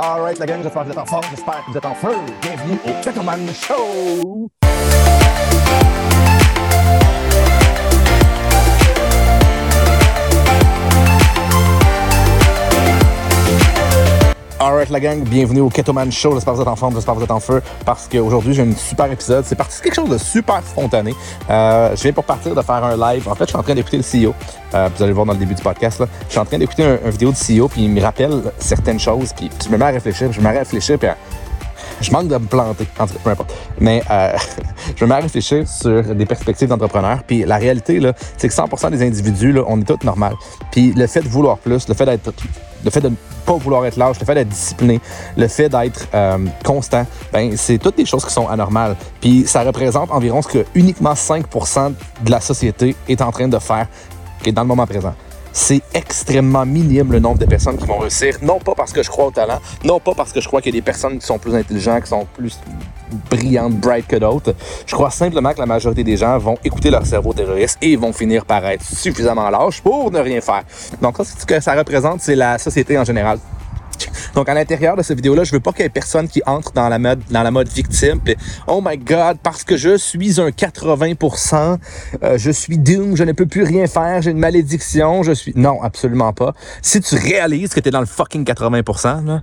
Alright, la gang, j'espère que vous êtes en forme, j'espère que vous êtes en feu. Bienvenue au Kettleman Show! Alright la gang, bienvenue au Ketoman Show. J'espère que vous êtes en forme, j'espère que vous êtes en feu parce qu'aujourd'hui j'ai un super épisode. C'est parti de quelque chose de super spontané. Euh, je viens pour partir de faire un live. En fait, je suis en train d'écouter le CEO. Euh, vous allez le voir dans le début du podcast. Là. Je suis en train d'écouter un, vidéo de CEO puis il me rappelle certaines choses. Puis je me mets à réfléchir, je me mets à réfléchir puis je manque de me planter, en tout cas, peu importe. Mais euh, je me mets à réfléchir sur des perspectives d'entrepreneur. Puis la réalité, c'est que 100% des individus, là, on est tous normal. Puis le fait de vouloir plus, le fait d'être, le fait de ne pas vouloir être lâche, le fait d'être discipliné, le fait d'être euh, constant, ben c'est toutes des choses qui sont anormales. Puis ça représente environ ce que uniquement 5% de la société est en train de faire, qui dans le moment présent c'est extrêmement minime le nombre de personnes qui vont réussir. Non pas parce que je crois au talent, non pas parce que je crois qu'il y a des personnes qui sont plus intelligentes, qui sont plus brillantes, bright que d'autres. Je crois simplement que la majorité des gens vont écouter leur cerveau terroriste et vont finir par être suffisamment lâches pour ne rien faire. Donc ça, ce que ça représente, c'est la société en général. Donc, à l'intérieur de cette vidéo-là, je veux pas qu'il y ait personne qui entre dans la mode, dans la mode victime. Pis, oh my God, parce que je suis un 80%, euh, je suis doom, je ne peux plus rien faire, j'ai une malédiction, je suis... Non, absolument pas. Si tu réalises que tu es dans le fucking 80%, là,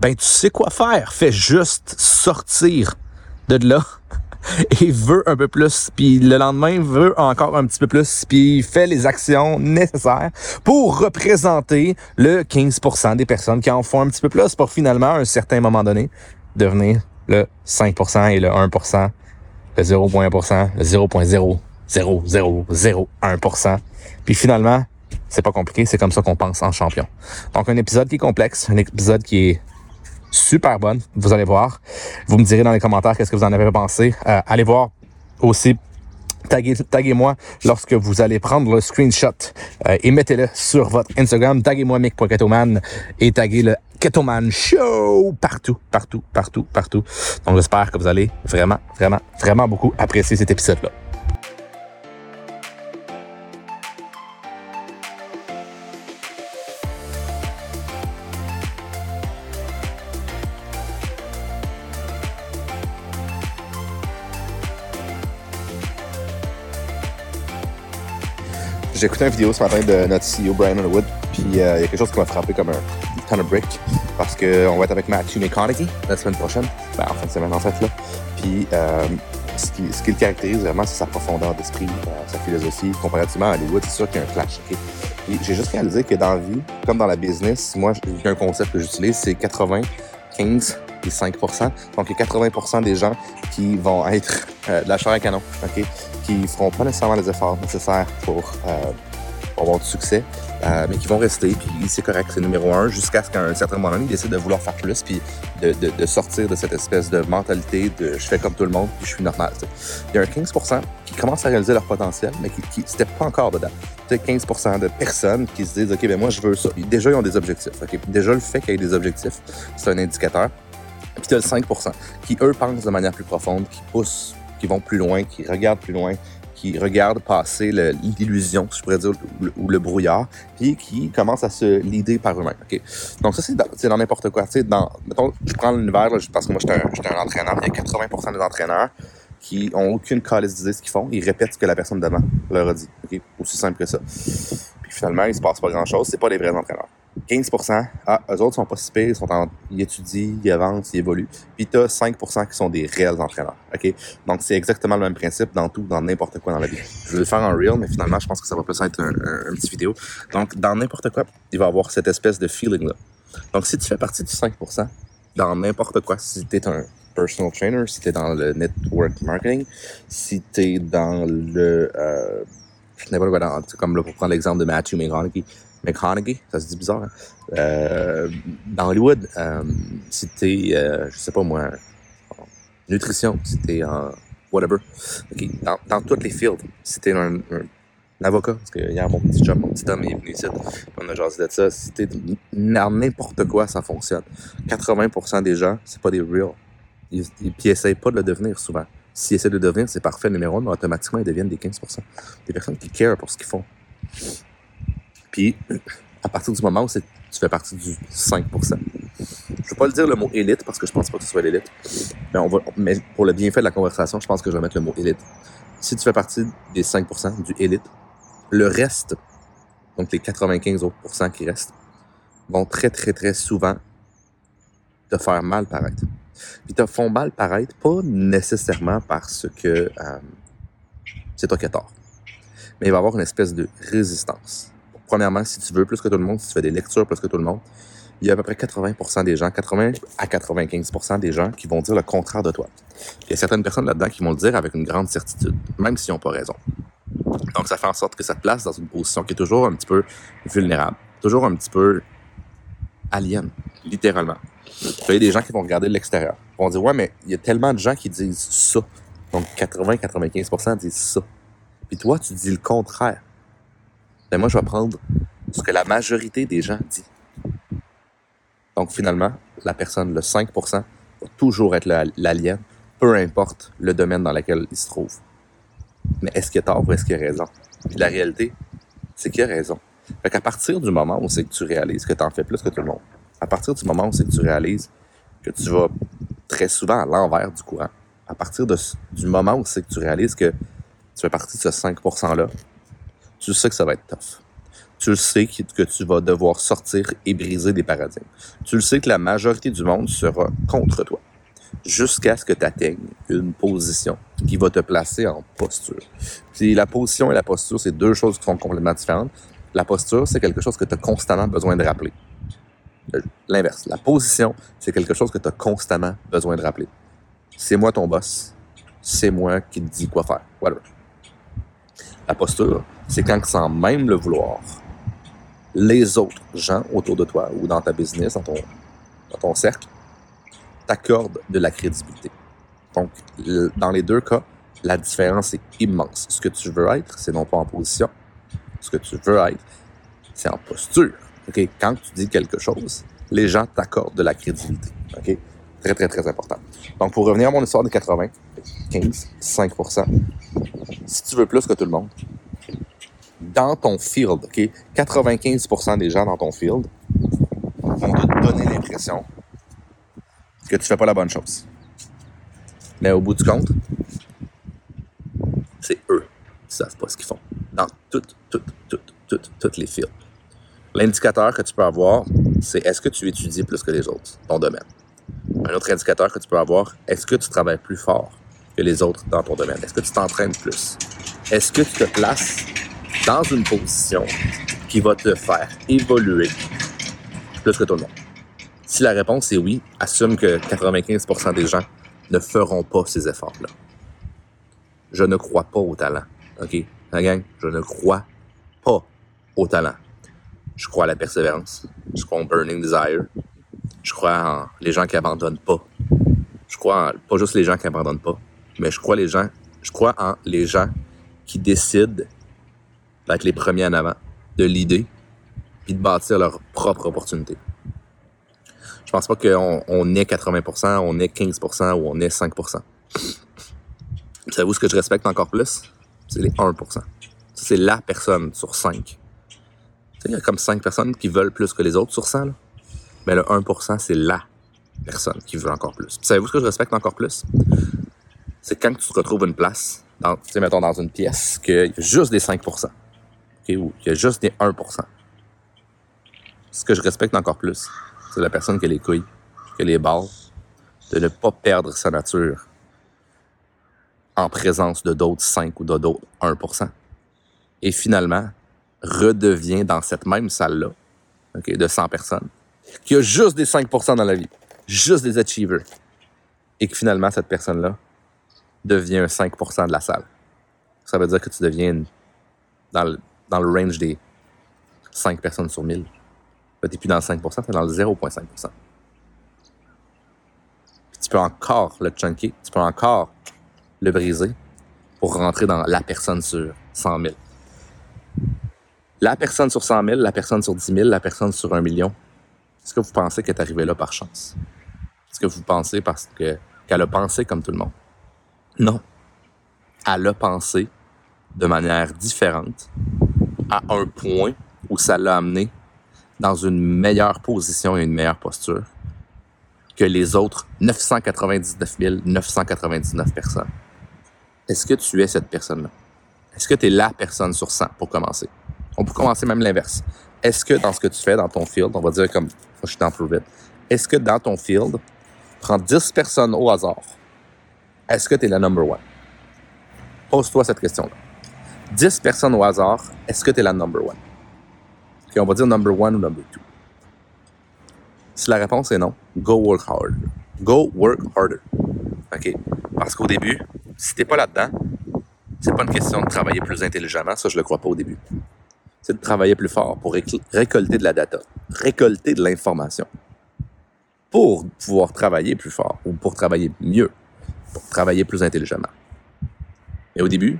ben tu sais quoi faire. Fais juste sortir de là et veut un peu plus, puis le lendemain veut encore un petit peu plus, puis fait les actions nécessaires pour représenter le 15% des personnes qui en font un petit peu plus pour finalement, à un certain moment donné, devenir le 5% et le 1%, le 0.1%, le 0.00001%. Puis finalement, c'est pas compliqué, c'est comme ça qu'on pense en champion. Donc un épisode qui est complexe, un épisode qui est super bonne. Vous allez voir. Vous me direz dans les commentaires qu'est-ce que vous en avez pensé. Euh, allez voir aussi taguez-moi lorsque vous allez prendre le screenshot euh, et mettez-le sur votre Instagram. Taguez-moi Mick.ketoman et taguez le Ketoman Show partout, partout, partout, partout. Donc j'espère que vous allez vraiment, vraiment, vraiment beaucoup apprécier cet épisode-là. J'ai écouté une vidéo ce matin de notre CEO Brian Underwood, puis euh, il y a quelque chose qui m'a frappé comme un ton of brick, parce qu'on va être avec Matthew McConaughey la semaine prochaine, ben, en fin de semaine en fait là. Puis euh, ce, qui, ce qui le caractérise vraiment, c'est sa profondeur d'esprit, euh, sa philosophie. Comparativement à Hollywood, c'est sûr qu'il y a un clash. j'ai juste réalisé que dans la vie, comme dans la business, moi, il un concept que j'utilise, c'est 80, 15 et 5 Donc, il y a 80 des gens qui vont être de la chair à canon, OK? qui feront pas nécessairement les efforts nécessaires pour, euh, avoir du succès, euh, mais qui vont rester, puis c'est correct, c'est numéro un, jusqu'à ce qu'à un certain moment donné, ils décident de vouloir faire plus, puis de, sortir de cette espèce de mentalité de je fais comme tout le monde, puis je suis normal. Il y a un 15 qui commencent à réaliser leur potentiel, mais qui, n'étaient pas encore dedans. Tu 15 de personnes qui se disent, OK, ben moi, je veux ça. Déjà, ils ont des objectifs. OK, déjà, le fait qu'il y ait des objectifs, c'est un indicateur. Puis tu le 5 qui, eux, pensent de manière plus profonde, qui poussent qui vont plus loin, qui regardent plus loin, qui regardent passer l'illusion, je pourrais dire, ou le, brouillard, puis qui commencent à se leader par eux-mêmes. Donc ça, c'est dans n'importe quoi. Dans, mettons, je prends l'univers, parce que moi, j'étais un, un, entraîneur, il y a 80% des entraîneurs qui ont aucune calice d'idée ce qu'ils font, ils répètent ce que la personne devant leur a dit. Okay? Aussi simple que ça. Puis finalement, il se passe pas grand-chose, c'est pas des vrais entraîneurs. 15% ah, eux autres sont pas si pires, ils, sont en, étudient, ils avancent, ils évoluent. Puis tu as 5 qui sont des réels entraîneurs. OK? Donc, c'est exactement le même principe dans tout, dans n'importe quoi dans la vie. Je vais le faire en real, mais finalement, je pense que ça va plus être un, un, petit vidéo. Donc, dans n'importe quoi, il va avoir cette espèce de feeling-là. Donc, si tu fais partie du 5% dans n'importe quoi, si tu es un personal trainer, si tu es dans le network marketing, si tu es dans le... Euh, n'importe quoi, dans, comme là, pour prendre l'exemple de Matthew McConaughey, McConaughey, ça se dit bizarre. Hein? Euh, dans Hollywood, euh, si t'es, euh, je sais pas moi, en nutrition, si t'es en whatever, dans, dans toutes les fields, si t'es un, avocat, parce que hier mon petit job, mon petit homme est venu ici, on a jasé de ça, si t'es dans n'importe quoi, ça fonctionne. 80% des gens, c'est pas des real. Ils, ils, essayent pas de le devenir souvent. S'ils essaient de le devenir, c'est parfait numéro un, mais automatiquement, ils deviennent des 15%. Des personnes qui care pour ce qu'ils font. Puis, à partir du moment où tu fais partie du 5 je veux pas le dire le mot élite parce que je pense pas que ce soit l'élite. Mais, on va, mais pour le bienfait de la conversation, je pense que je vais mettre le mot élite. Si tu fais partie des 5% du élite, le reste, donc les 95 autres qui restent, vont très, très, très souvent te faire mal paraître. Puis te font mal paraître, pas nécessairement parce que euh, c'est toi qui as tort. Mais il va y avoir une espèce de résistance. Premièrement, si tu veux plus que tout le monde, si tu fais des lectures plus que tout le monde, il y a à peu près 80% des gens, 80 à 95% des gens qui vont dire le contraire de toi. Il y a certaines personnes là-dedans qui vont le dire avec une grande certitude, même s'ils n'ont pas raison. Donc, ça fait en sorte que ça te place dans une position qui est toujours un petit peu vulnérable, toujours un petit peu alien, littéralement. Il y a des gens qui vont regarder de l'extérieur, vont dire, ouais, mais il y a tellement de gens qui disent ça. Donc, 80-95% disent ça. Puis toi, tu dis le contraire. Ben moi, je vais prendre ce que la majorité des gens dit. Donc, finalement, la personne, le 5%, va toujours être l'alien, peu importe le domaine dans lequel il se trouve. Mais est-ce qu'il a tort ou est-ce qu'il a raison? Puis la réalité, c'est qu'il a raison. Fait qu'à partir du moment où c'est que tu réalises que tu en fais plus que tout le monde, à partir du moment où c'est que tu réalises que tu vas très souvent à l'envers du courant, à partir du moment où c'est que tu réalises que tu fais partie de ce 5%-là, tu sais que ça va être tough. Tu le sais que tu vas devoir sortir et briser des paradigmes. Tu le sais que la majorité du monde sera contre toi jusqu'à ce que tu atteignes une position qui va te placer en posture. Puis la position et la posture, c'est deux choses qui sont complètement différentes. La posture, c'est quelque chose que tu as constamment besoin de rappeler. L'inverse. La position, c'est quelque chose que tu as constamment besoin de rappeler. C'est moi ton boss. C'est moi qui te dis quoi faire. Whatever. La posture, c'est quand, sans même le vouloir, les autres gens autour de toi ou dans ta business, dans ton, dans ton cercle, t'accordent de la crédibilité. Donc, dans les deux cas, la différence est immense. Ce que tu veux être, c'est non pas en position. Ce que tu veux être, c'est en posture. OK? Quand tu dis quelque chose, les gens t'accordent de la crédibilité. OK? Très, très, très important. Donc, pour revenir à mon histoire des 80, 15, 5% si tu veux plus que tout le monde, dans ton field, OK? 95% des gens dans ton field vont te donner l'impression que tu fais pas la bonne chose. Mais au bout du compte, c'est eux qui savent pas ce qu'ils font. Dans toutes, toutes, toutes, toutes, toutes les fields. L'indicateur que tu peux avoir, c'est est-ce que tu étudies plus que les autres, ton domaine? Un autre indicateur que tu peux avoir, est-ce que tu travailles plus fort que les autres dans ton domaine? Est-ce que tu t'entraînes plus? Est-ce que tu te places dans une position qui va te faire évoluer plus que tout le monde? Si la réponse est oui, assume que 95% des gens ne feront pas ces efforts-là. Je ne crois pas au talent. OK? La gang, je ne crois pas au talent. Je crois à la persévérance. Je crois en burning desire. Je crois en les gens qui abandonnent pas. Je crois en, pas juste les gens qui abandonnent pas, mais je crois les gens, je crois en les gens qui décident d'être les premiers en avant, de l'idée, puis de bâtir leur propre opportunité. Je pense pas qu'on on est 80%, on est 15% ou on est 5%. Savez-vous ce que je respecte encore plus? C'est les 1%. C'est la personne sur 5. Il y a comme 5 personnes qui veulent plus que les autres sur 100. Là. Mais le 1%, c'est la personne qui veut encore plus. Savez-vous ce que je respecte encore plus? C'est quand tu te retrouves une place, dans, mettons dans une pièce, qu'il y a juste des 5%. Okay, ou qu'il y a juste des 1%. Ce que je respecte encore plus, c'est la personne qui a les couilles, qui a les balles, de ne pas perdre sa nature en présence de d'autres 5 ou d'autres 1%. Et finalement, redevient dans cette même salle-là, de 100 personnes, qui a juste des 5% dans la vie, juste des achievers, et que finalement, cette personne-là devient un 5% de la salle. Ça veut dire que tu deviens dans le, dans le range des 5 personnes sur 1000 tu n'es plus dans le 5 tu es dans le 0,5% tu peux encore le chunker, tu peux encore le briser pour rentrer dans la personne sur 100 000. La personne sur 100 000, la personne sur 10 000, la personne sur 1 million. Est-ce que vous pensez qu'elle est arrivée là par chance? Est-ce que vous pensez parce que qu'elle a pensé comme tout le monde? Non. Elle a pensé de manière différente à un point où ça l'a amené dans une meilleure position et une meilleure posture que les autres 999 999 personnes. Est-ce que tu es cette personne-là? Est-ce que tu es la personne sur 100 pour commencer? On peut commencer même l'inverse. Est-ce que dans ce que tu fais, dans ton field, on va dire comme, je suis prove est-ce que dans ton field, prends 10 personnes au hasard, est-ce que tu es la number one? Pose-toi cette question-là. 10 personnes au hasard, est-ce que tu es la number one? OK, on va dire number one ou number two. Si la réponse est non, go work hard. Go work harder. OK? Parce qu'au début, si t'es pas là-dedans, c'est pas une question de travailler plus intelligemment, ça je le crois pas au début. C'est de travailler plus fort pour récolter de la data, récolter de l'information pour pouvoir travailler plus fort ou pour travailler mieux, pour travailler plus intelligemment. Mais au début,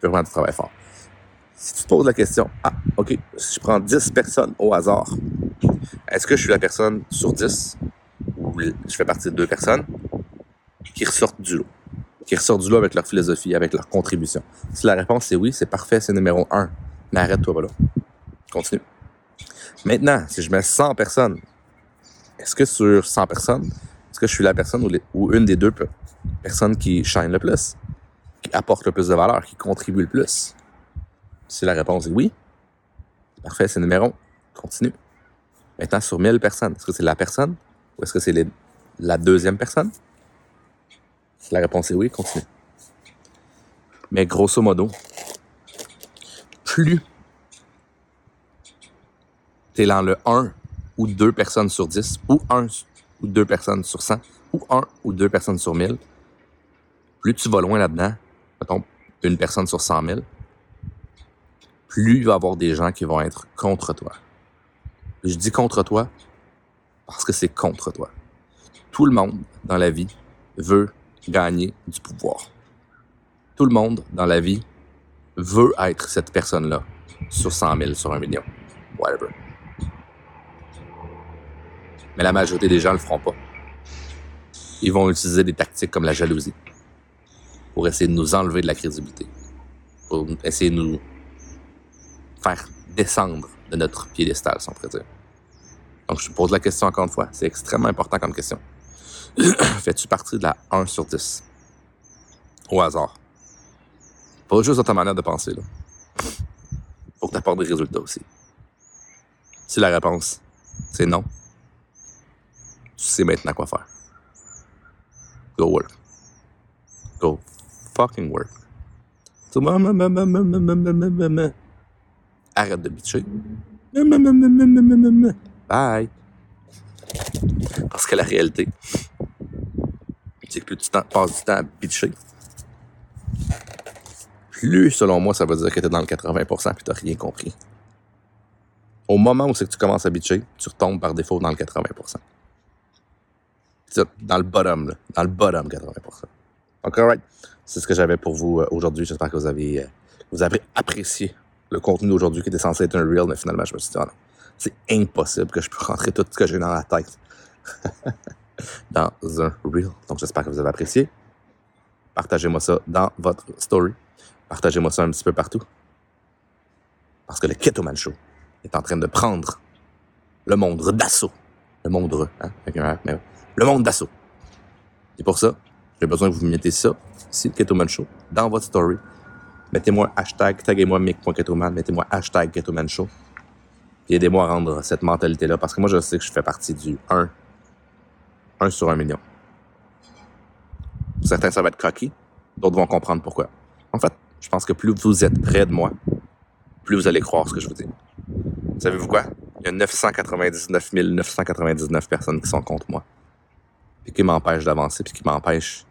peux prendre du travail fort. Si tu te poses la question, ah, OK, si je prends 10 personnes au hasard, est-ce que je suis la personne sur 10 ou je fais partie de deux personnes qui ressortent du lot? Qui ressortent du lot avec leur philosophie, avec leur contribution? Si la réponse est oui, c'est parfait, c'est numéro un. Mais arrête-toi là. Continue. Maintenant, si je mets 100 personnes, est-ce que sur 100 personnes, est-ce que je suis la personne ou, ou une des deux personnes qui shine le plus, apporte le plus de valeur, qui contribue le plus? Si la réponse est oui, parfait, c'est numéro un. Continue. Maintenant, sur 1000 personnes, est-ce que c'est la personne ou est-ce que c'est la deuxième personne? Si la réponse est oui, continue. Mais grosso modo, plus tu es dans le 1 ou 2 personnes sur 10, ou 1 ou 2 personnes sur 100, ou 1 ou 2 personnes sur 1000, plus tu vas loin là-dedans, mettons une personne sur 100 000, plus il va y avoir des gens qui vont être contre toi. Je dis contre toi parce que c'est contre toi. Tout le monde dans la vie veut gagner du pouvoir. Tout le monde dans la vie veut être cette personne-là sur 100 000, sur un million, whatever. Mais la majorité des gens le feront pas. Ils vont utiliser des tactiques comme la jalousie pour essayer de nous enlever de la crédibilité, pour essayer de nous faire descendre de notre piédestal, sans on. Donc, je pose la question encore une fois. C'est extrêmement important comme question. Fais-tu partie de la 1 sur 10? Au hasard. Pas juste dans ta manière de penser, là. Faut que tu apportes des résultats aussi. Si la réponse, c'est non, tu sais maintenant quoi faire. Go work. Go fucking work. Arrête de bitcher. Bye. Parce que la réalité, c'est que plus tu passes du temps à bitcher, plus, selon moi, ça veut dire que tu es dans le 80% et tu rien compris. Au moment où c'est que tu commences à bitcher, tu retombes par défaut dans le 80%. Dans le bottom, là. Dans le bottom 80%. Donc, alright. C'est ce que j'avais pour vous euh, aujourd'hui. J'espère que vous avez, euh, vous avez apprécié le contenu d'aujourd'hui qui était censé être un reel, mais finalement, je me suis dit, non, c'est impossible que je puisse rentrer tout ce que j'ai dans la tête dans un reel. Donc, j'espère que vous avez apprécié. Partagez-moi ça dans votre story. Partagez-moi ça un petit peu partout. Parce que le Keto Man Show est en train de prendre le monde d'assaut. Le monde, hein, le monde d'assaut. Et pour ça, j'ai besoin que vous mettez ça, ici, le Keto Man Show, dans votre story. Mettez-moi hashtag, taguez-moi mic.ketoman, mettez-moi hashtag Ketoman Show. Et aidez-moi à rendre cette mentalité-là, parce que moi, je sais que je fais partie du 1. 1 sur 1 million. Certains, ça va être cocky. D'autres vont comprendre pourquoi. En fait, je pense que plus vous êtes près de moi, plus vous allez croire ce que je vous dis. Savez-vous quoi? Il y a 999 999 personnes qui sont contre moi. Et qui m'empêchent d'avancer, puis qui m'empêchent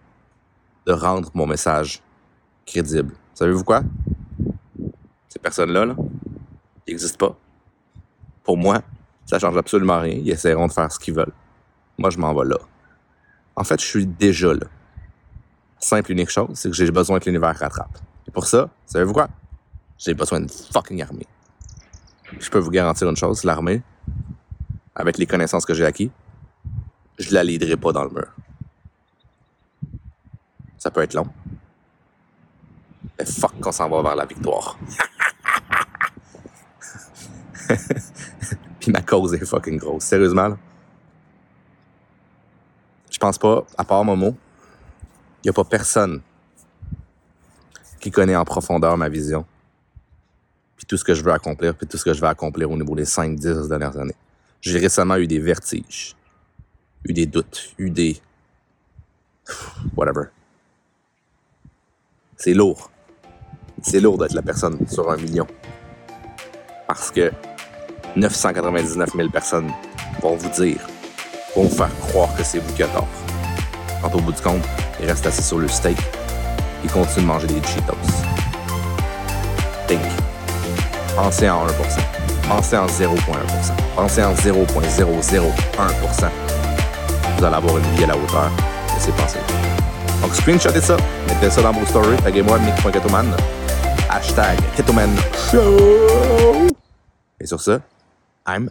de rendre mon message crédible. Savez-vous quoi? Ces personnes-là, là, ils n'existent pas. Pour moi, ça change absolument rien. Ils essaieront de faire ce qu'ils veulent. Moi, je m'en vais là. En fait, je suis déjà là. Simple, unique chose, c'est que j'ai besoin que l'univers rattrape. Et pour ça, savez-vous quoi? J'ai besoin d'une fucking armée. Je peux vous garantir une chose, l'armée, avec les connaissances que j'ai acquis, je la leaderai pas dans le mur. Ça peut être long, mais fuck qu'on s'en va vers la victoire. Puis ma cause est fucking grosse. Sérieusement. Je pense pas, à part Momo, il n'y a pas personne qui connaît en profondeur ma vision, puis tout ce que je veux accomplir, puis tout ce que je vais accomplir au niveau des 5-10 dernières années. J'ai récemment eu des vertiges, eu des doutes, eu des... whatever. C'est lourd. C'est lourd d'être la personne sur un million. Parce que 999 000 personnes vont vous dire, vont vous faire croire que c'est vous qui avez tort. Quand au bout du compte, ils restent assis sur le steak et continuent de manger des Cheetos. Think. Pensez en 1%. Pensez en 0.1%. Pensez en 0.001%. Vous allez avoir une vie à la hauteur de ces pensées. Donc, screenshotez ça, mettez ça dans vos stories, taguez-moi Mick.ketoman, hashtag Ketoman Show. Et sur ce, I'm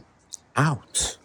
out.